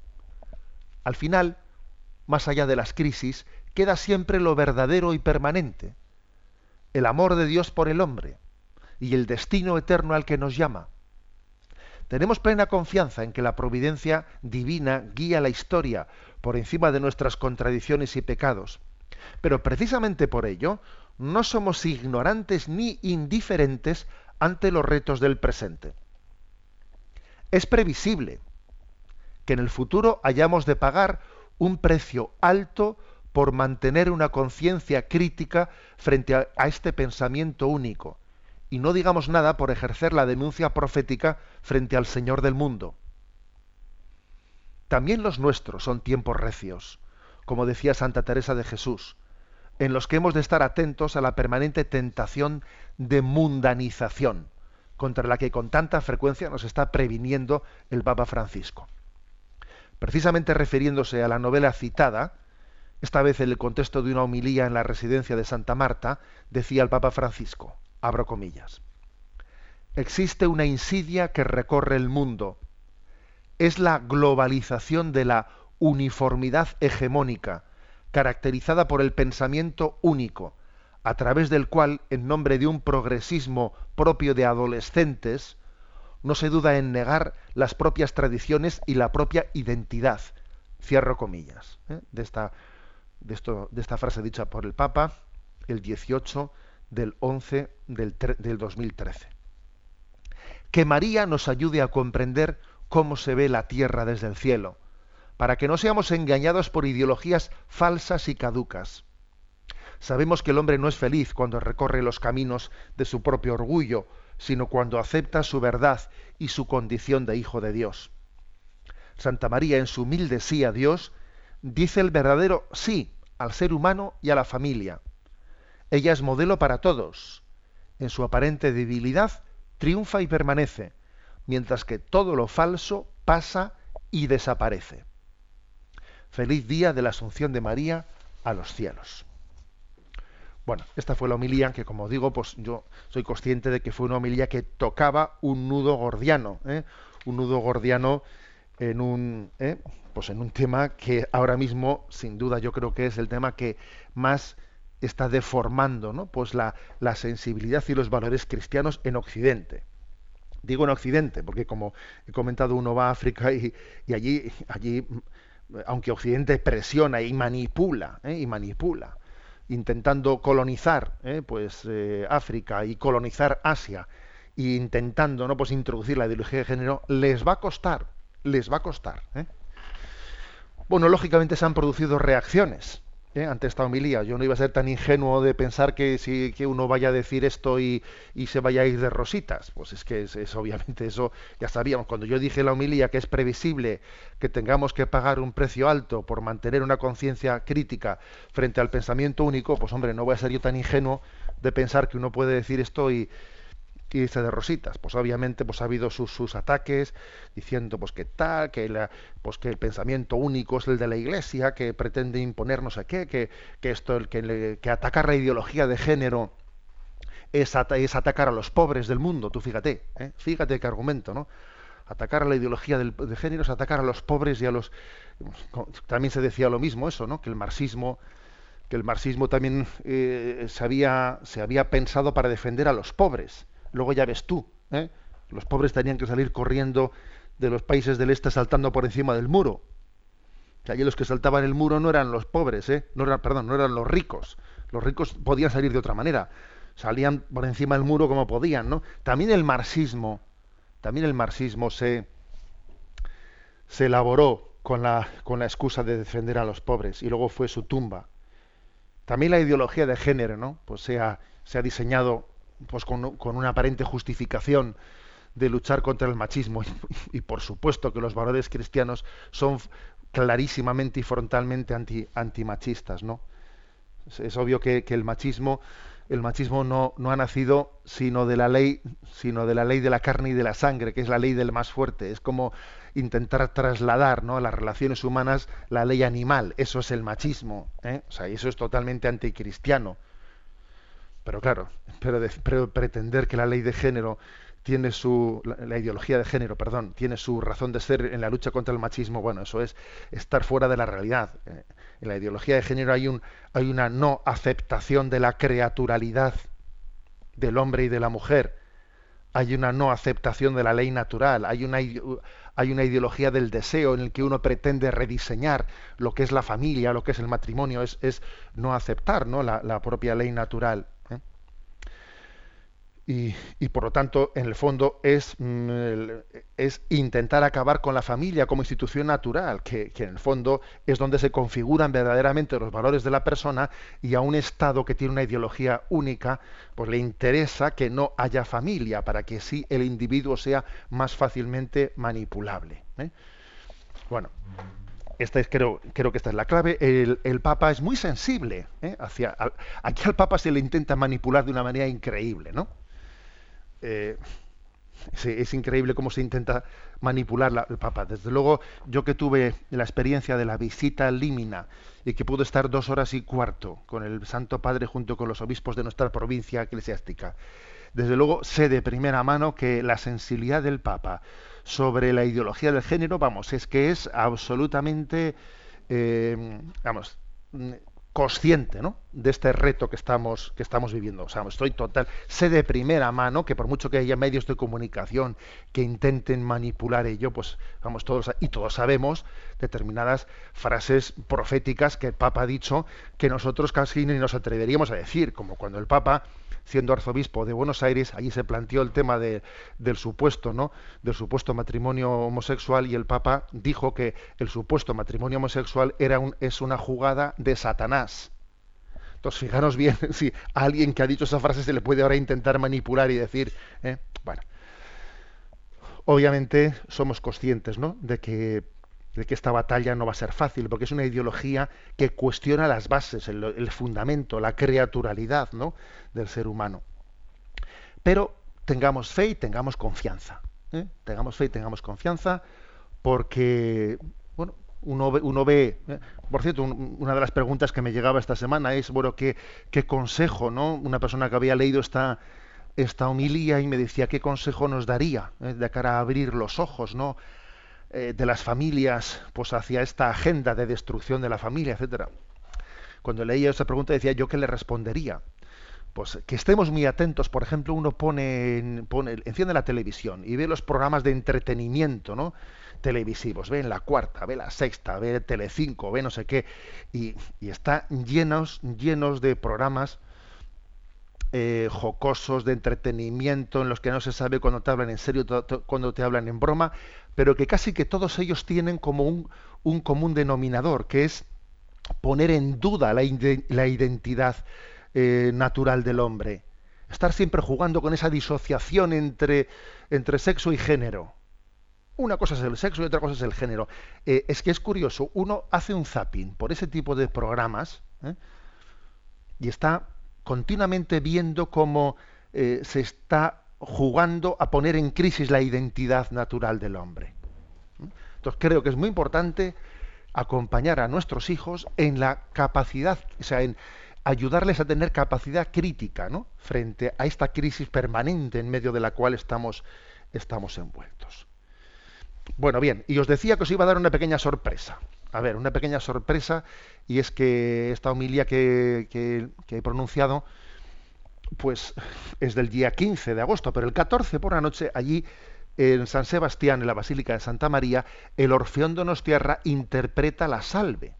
Al final, más allá de las crisis, queda siempre lo verdadero y permanente, el amor de Dios por el hombre y el destino eterno al que nos llama. Tenemos plena confianza en que la providencia divina guía la historia por encima de nuestras contradicciones y pecados. Pero precisamente por ello, no somos ignorantes ni indiferentes ante los retos del presente. Es previsible que en el futuro hayamos de pagar un precio alto por mantener una conciencia crítica frente a, a, este pensamiento único y no digamos nada por ejercer la denuncia profética frente al Señor del mundo. También los nuestros son tiempos recios, como decía Santa Teresa de Jesús, en los que hemos de estar atentos a la permanente tentación de mundanización, contra la que con tanta frecuencia nos está previniendo el Papa Francisco. Precisamente refiriéndose a la novela citada, esta vez en el contexto de una homilía en la residencia de Santa Marta, decía el Papa Francisco, abro comillas, existe una insidia que recorre el mundo. Es la globalización de la uniformidad hegemónica, caracterizada por el pensamiento único, a través del cual, en nombre de un progresismo propio de adolescentes, no se duda en negar las propias tradiciones y la propia identidad. Cierro comillas ¿eh? de, esta, de, esto, de esta frase dicha por el Papa el 18 del 11 del, del 2013. Que María nos ayude a comprender cómo se ve la tierra desde el cielo, para que no seamos engañados por ideologías falsas y caducas. Sabemos que el hombre no es feliz cuando recorre los caminos de su propio orgullo, sino cuando acepta su verdad y su condición de hijo de Dios. Santa María, en su humilde sí a Dios, dice el verdadero sí al ser humano y a la familia. Ella es modelo para todos. En su aparente debilidad triunfa y permanece, mientras que todo lo falso pasa y desaparece. Feliz día de la Asunción de María a los cielos. Bueno, esta fue la homilía que, como digo, pues yo soy consciente de que fue una homilía que tocaba un nudo gordiano, ¿eh? un nudo gordiano en un, ¿eh? pues en un tema que ahora mismo, sin duda, yo creo que es el tema que más está deformando, ¿no? Pues la, la sensibilidad y los valores cristianos en Occidente. Digo en Occidente, porque como he comentado, uno va a África y, allí, allí, aunque Occidente presiona y manipula, ¿eh? y manipula, intentando colonizar ¿eh? pues eh, África y colonizar Asia e intentando no pues introducir la ideología de género les va a costar les va a costar bueno lógicamente se han producido reacciones ¿eh? ante esta homilía. Yo no iba a ser tan ingenuo de pensar que si que uno vaya a decir esto y, y se vaya a ir de rositas. Pues es que es, es, obviamente eso ya sabíamos. Cuando yo dije la homilía que es previsible que tengamos que pagar un precio alto por mantener una conciencia crítica frente al pensamiento único pues hombre no voy a ser yo tan ingenuo de pensar que uno puede decir esto y y irse de rositas. Pues obviamente pues ha habido sus, sus ataques diciendo pues que tal, que la, pues que el pensamiento único es el de la Iglesia, que pretende imponer no sé qué, que, que esto el que, que atacar la ideología de género es, at es, atacar a los pobres del mundo. Tú fíjate, ¿eh? fíjate qué argumento, ¿no? Atacar a la ideología del, de género es atacar a los pobres y a los también se decía lo mismo eso, ¿no? Que el marxismo que el marxismo también eh, se, había, se había pensado para defender a los pobres luego ya ves tú, ¿eh? los pobres tenían que salir corriendo de los países del este saltando por encima del muro. Que allí los que saltaban el muro no eran los pobres, ¿eh? no eran, perdón, no eran los ricos. Los ricos podían salir de otra manera. Salían por encima del muro como podían, ¿no? También el marxismo, también el marxismo se, se elaboró con la, con la excusa de defender a los pobres y luego fue su tumba. También la ideología de género, ¿no? Pues se ha, se ha diseñado pues con, con, una aparente justificación de luchar contra el machismo. Y, por supuesto que los valores cristianos son clarísimamente y frontalmente anti, antimachistas no es, es obvio que, que, el machismo el machismo no, no ha nacido sino de la ley sino de la ley de la carne y de la sangre que es la ley del más fuerte. Es como intentar trasladar ¿no? a las relaciones humanas la ley animal. Eso es el machismo ¿eh? o sea eso es totalmente anticristiano pero claro, pero, de- pero pretender que la ley de género tiene su la, ideología de género, perdón, tiene su razón de ser en la lucha contra el machismo, bueno, eso es estar fuera de la realidad. Eh, en la ideología de género hay un hay una no aceptación de la creaturalidad del hombre y de la mujer. Hay una no aceptación de la ley natural, hay una, hay una ideología del deseo en el que uno pretende rediseñar lo que es la familia, lo que es el matrimonio, es, es no aceptar ¿no? La, la propia ley natural. Y, por lo tanto, en el fondo, es, mm, es intentar acabar con la familia como institución natural, que, que en el fondo es donde se configuran verdaderamente los valores de la persona y a un Estado que tiene una ideología única, pues le interesa que no haya familia para que sí el individuo sea más fácilmente manipulable. ¿eh? Bueno, esta es, creo, creo que esta es la clave. El, el Papa es muy sensible. ¿eh? Hacia, al- aquí al Papa se le intenta manipular de una manera increíble, ¿no? Eh, es increíble cómo se intenta manipular la- el Papa. Desde luego, yo que tuve la experiencia de la visita Límina y que pude estar dos horas y cuarto con el Santo Padre junto con los obispos de nuestra provincia eclesiástica, desde luego sé de primera mano que la sensibilidad del Papa sobre la ideología del género, vamos, es que es absolutamente, eh, vamos, consciente, ¿no? De este reto que estamos que estamos viviendo. O sea, estoy total, sé de primera mano que por mucho que haya medios de comunicación que intenten manipular ello, pues vamos todos y todos sabemos determinadas frases proféticas que el Papa ha dicho que nosotros casi ni nos atreveríamos a decir, como cuando el Papa siendo arzobispo de Buenos Aires, allí se planteó el tema de- del supuesto, ¿no? Del supuesto matrimonio homosexual y el Papa dijo que el supuesto matrimonio homosexual era un, es una jugada de Satanás. Entonces, fijaros bien si a alguien que ha dicho esa frase se le puede ahora intentar manipular y decir, ¿eh? bueno, obviamente somos conscientes, ¿no? De que de que esta batalla no va a ser fácil, porque es una ideología que cuestiona las bases, el, fundamento, la creaturalidad ¿no? del ser humano. Pero tengamos fe y tengamos confianza. ¿eh? Tengamos fe y tengamos confianza, porque bueno, uno ve, uno ve ¿eh? por cierto, un- una de las preguntas que me llegaba esta semana es, bueno, ¿qué, qué consejo, ¿no? Una persona que había leído esta, esta homilía y me decía, ¿qué consejo nos daría eh, de cara a abrir los ojos, ¿no? Eh, de las familias pues hacia esta agenda de destrucción de la familia, etcétera. Cuando leía esa pregunta decía yo qué le respondería. Pues que estemos muy atentos, por ejemplo, uno pone, pone enciende la televisión y ve los programas de entretenimiento, ¿no? televisivos, ve en la cuarta, ve la sexta, ve Telecinco, ve no sé qué, y, está llenos, llenos de programas eh, jocosos de entretenimiento en los que no se sabe cuando te hablan en serio, cuando te hablan en broma, pero que casi que todos ellos tienen como un, un común denominador, que es poner en duda la, la identidad eh, natural del hombre. Estar siempre jugando con esa disociación entre, entre sexo y género. Una cosa es el sexo y otra cosa es el género. Eh, es que es curioso, uno hace un zapping por ese tipo de programas ¿eh? y está continuamente viendo cómo se está jugando a poner en crisis la identidad natural del hombre. Entonces creo que es muy importante acompañar a nuestros hijos en la capacidad, o sea, en ayudarles a tener capacidad crítica, ¿no? Frente a esta crisis permanente en medio de la cual estamos, estamos envueltos. Bueno, bien, y os decía que os iba a dar una pequeña sorpresa. A ver, una pequeña sorpresa, y es que esta homilía que, que- que he pronunciado, pues es del día 15 de agosto, pero el 14 por la noche, allí en San Sebastián, en la Basílica de Santa María, el Orfeón Donostiarra interpreta la salve.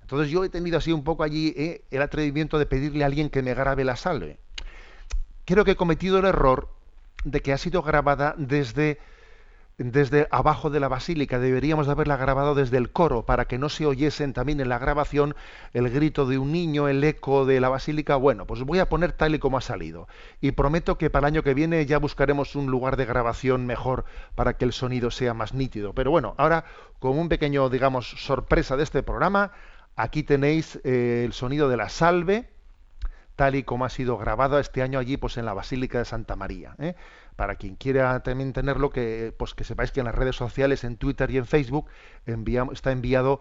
Entonces yo he tenido así un poco allí eh, el atrevimiento de pedirle a alguien que me grabe la salve. Creo que he cometido el error de que ha sido grabada desde desde abajo de la basílica, deberíamos de haberla grabado desde el coro para que no se oyesen también en la grabación el grito de un niño, el eco de la basílica. Bueno, pues voy a poner tal y como ha salido. Y prometo que para el año que viene ya buscaremos un lugar de grabación mejor para que el sonido sea más nítido. Pero bueno, ahora como un pequeño, digamos, sorpresa de este programa, aquí tenéis eh, el sonido de la salve tal y como ha sido grabado este año allí pues en la Basílica de Santa María. ¿eh? Para quien quiera también tenerlo, que pues que sepáis que en las redes sociales, en Twitter y en Facebook, está enviado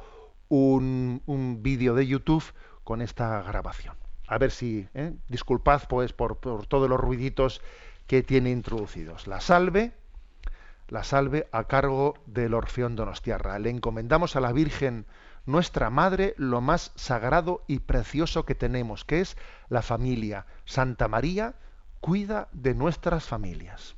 un, un vídeo de YouTube con esta grabación. a ver si, ¿eh? disculpad pues por, por todos los ruiditos que tiene introducidos. La salve, la salve a cargo del Orfeón Donostiarra. Le encomendamos a la Virgen, nuestra Madre, lo más sagrado y precioso que tenemos, que es la familia. Santa María, cuida de nuestras familias.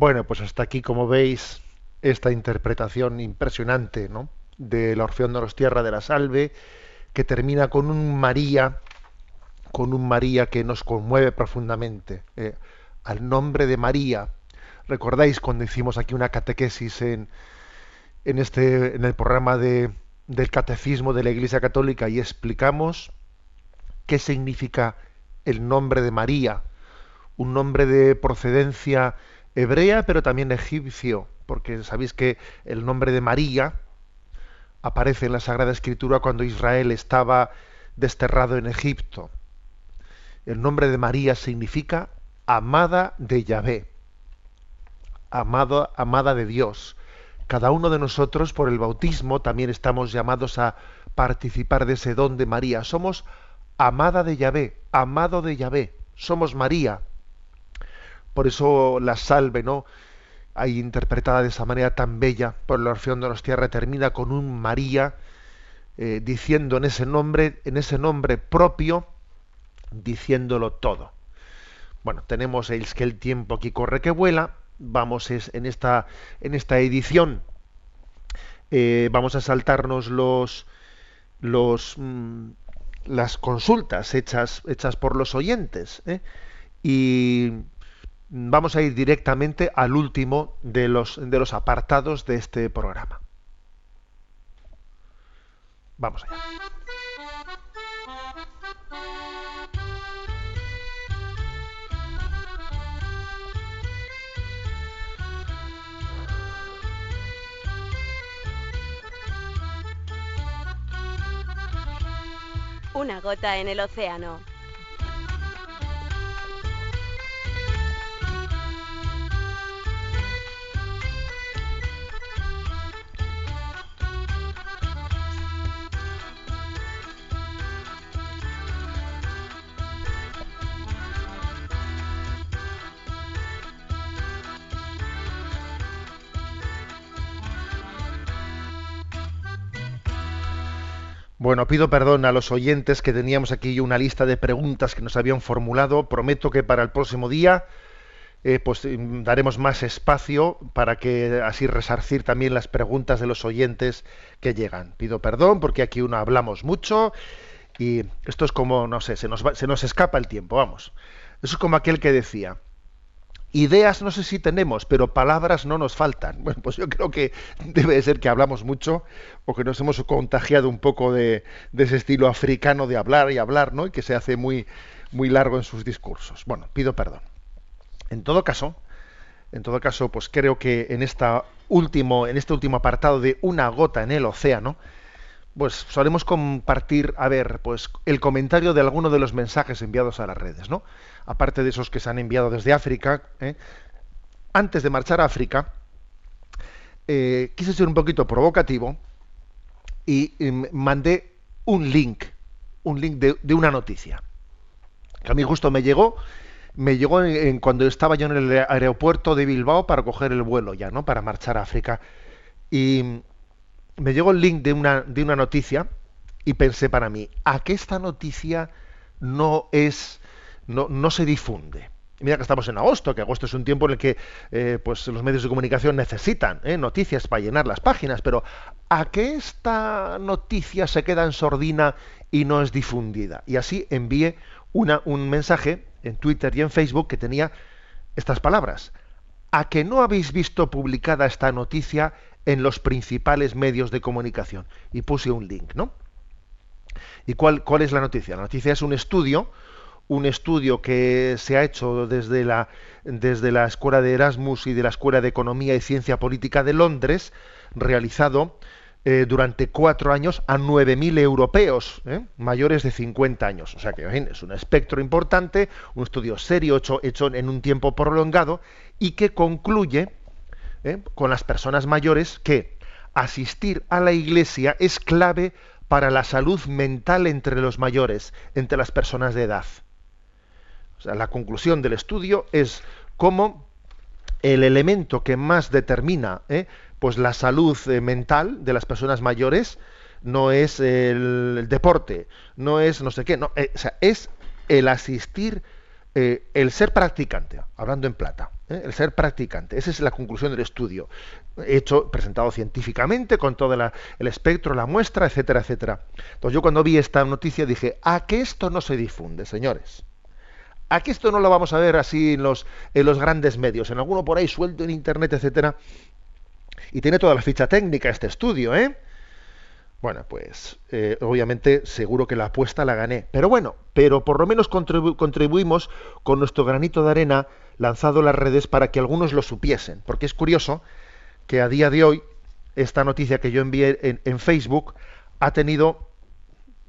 Bueno, pues hasta aquí, como veis, esta interpretación impresionante, ¿no? De la Orfeón de los Tierra de la Salve, que termina con un María, con un María que nos conmueve profundamente. eh, al nombre de María. ¿Recordáis cuando hicimos aquí una catequesis en, en este, en el programa de, del catecismo de la Iglesia Católica y explicamos qué significa el nombre de María? Un nombre de procedencia hebrea, pero también egipcio, porque sabéis que el nombre de María aparece en la Sagrada Escritura cuando Israel estaba desterrado en Egipto. El nombre de María significa amada de Yahvé, amada, amada de Dios. Cada uno de nosotros por el bautismo también estamos llamados a participar de ese don de María. Somos amada de Yahvé, amado de Yahvé. Somos María. Por eso la salve, ¿no? Ahí interpretada de esa manera tan bella por el Orfeón de los Tierra termina con un María eh, diciendo en ese nombre, en ese nombre propio, diciéndolo todo. Bueno, tenemos el, que el tiempo aquí corre que vuela. Vamos es, en esta en esta edición eh, vamos a saltarnos los los mm, las consultas hechas hechas por los oyentes ¿eh? y vamos a ir directamente al último de los de los apartados de este programa. Vamos allá. Una gota en el océano. Bueno, pido perdón a los oyentes que teníamos aquí una lista de preguntas que nos habían formulado. Prometo que para el próximo día eh, pues mm, daremos más espacio para que así resarcir también las preguntas de los oyentes que llegan. Pido perdón porque aquí uno hablamos mucho y esto es como, no sé, se nos, va- se nos escapa el tiempo, vamos. Eso es como aquel que decía, Ideas no sé si tenemos, pero palabras no nos faltan. Bueno, pues yo creo que debe de ser que hablamos mucho o que nos hemos contagiado un poco de, de ese estilo africano de hablar y hablar, ¿no? Y que se hace muy, muy largo en sus discursos. Bueno, pido perdón. En todo caso, en todo caso, pues creo que en esta último, en este último apartado de una gota en el océano, pues solemos compartir, a ver, pues el comentario de alguno de los mensajes enviados a las redes, ¿no? Aparte de esos que se han enviado desde África, ¿eh? antes de marchar a África, eh, quise ser un poquito provocativo y, mandé un link, un link de, una noticia. Que a mí justo me llegó, me llegó cuando estaba yo en el aeropuerto de Bilbao para coger el vuelo ya, ¿no? Para marchar a África. Y me llegó el link de una, de una noticia y pensé para mí, ¿a qué esta noticia no es, no, se difunde? Mira que estamos en agosto, que agosto es un tiempo en el que eh, pues los medios de comunicación necesitan ¿eh? noticias para llenar las páginas, pero ¿a qué esta noticia se queda en sordina y no es difundida? Y así envié una, un mensaje en Twitter y en Facebook que tenía estas palabras. ¿A que no habéis visto publicada esta noticia en los principales medios de comunicación? Y puse un link, ¿no? ¿Y cuál, cuál es la noticia? La noticia es un estudio, un estudio que se ha hecho desde la, desde la Escuela de Erasmus y de la Escuela de Economía y Ciencia Política de Londres, realizado eh, durante cuatro años a 9.000 europeos ¿eh? mayores de 50 años. O sea que es un espectro importante, un estudio serio hecho, hecho en un tiempo prolongado y que concluye ¿eh? con las personas mayores que asistir a la iglesia es clave para la salud mental entre los mayores, entre las personas de edad. O sea, la conclusión del estudio es cómo el elemento que más determina ¿eh? pues la salud eh, mental de las personas mayores no es el, deporte, no es no sé qué, no, eh, o sea, es el asistir, eh, el ser practicante, hablando en plata, el ser practicante. Esa es la conclusión del estudio, hecho, presentado científicamente, con todo el espectro, la muestra, etcétera, etcétera. Entonces yo cuando vi esta noticia dije, ¿a qué esto no se difunde, señores? ¿A qué esto no lo vamos a ver así en los, grandes medios? En alguno por ahí suelto en internet, etcétera. Y tiene toda la ficha técnica este estudio, ¿eh? Bueno, pues eh, obviamente seguro que la apuesta la gané. Pero bueno, pero por lo menos contribu- contribuimos con nuestro granito de arena lanzado en las redes para que algunos lo supiesen. Porque es curioso que a día de hoy esta noticia que yo envié en, en Facebook ha tenido,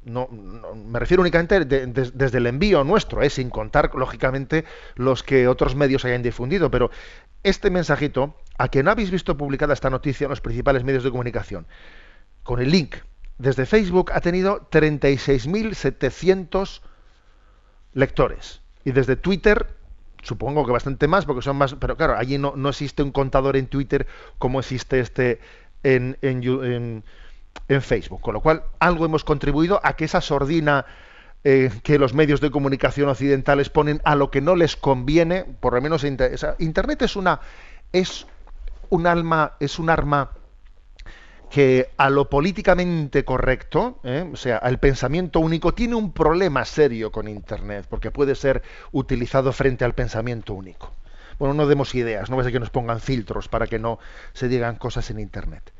no, me refiero únicamente de- de- desde el envío nuestro, ¿eh? sin contar lógicamente los que otros medios hayan difundido, pero este mensajito, a que no habéis visto publicada esta noticia en los principales medios de comunicación, con el link desde Facebook ha tenido 36.700 lectores. Y desde Twitter, supongo que bastante más, porque son más, pero claro, allí no, existe un contador en Twitter como existe este en, en, en- en Facebook. Con lo cual, algo hemos contribuido a que esa sordina eh, que los medios de comunicación occidentales ponen a lo que no les conviene, por lo menos Internet es una es un alma, es un arma que a lo políticamente correcto, ¿eh? o sea, al pensamiento único, tiene un problema serio con Internet, porque puede ser utilizado frente al pensamiento único. Bueno, no demos ideas, no va a ser que nos pongan filtros para que no se digan cosas en Internet.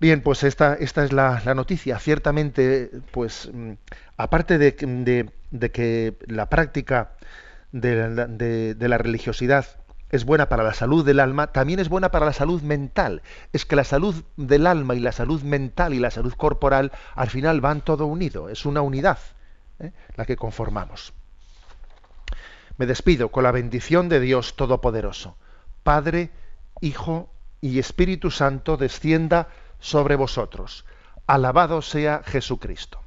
Bien, pues esta, esta es la, noticia. Ciertamente, pues, mm, aparte de, que- la práctica de, la- de- de la religiosidad es buena para la salud del alma, también es buena para la salud mental. Es que la salud del alma y la salud mental y la salud corporal al final van todo unido. Es una unidad ¿eh? la que conformamos. Me despido con la bendición de Dios Todopoderoso. Padre, Hijo y Espíritu Santo descienda sobre vosotros. Alabado sea Jesucristo.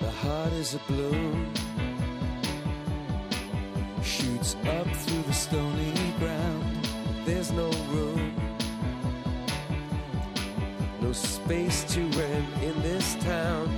The heart is a balloon, shoots up through the stony ground. There's no room, no space to rent in this town.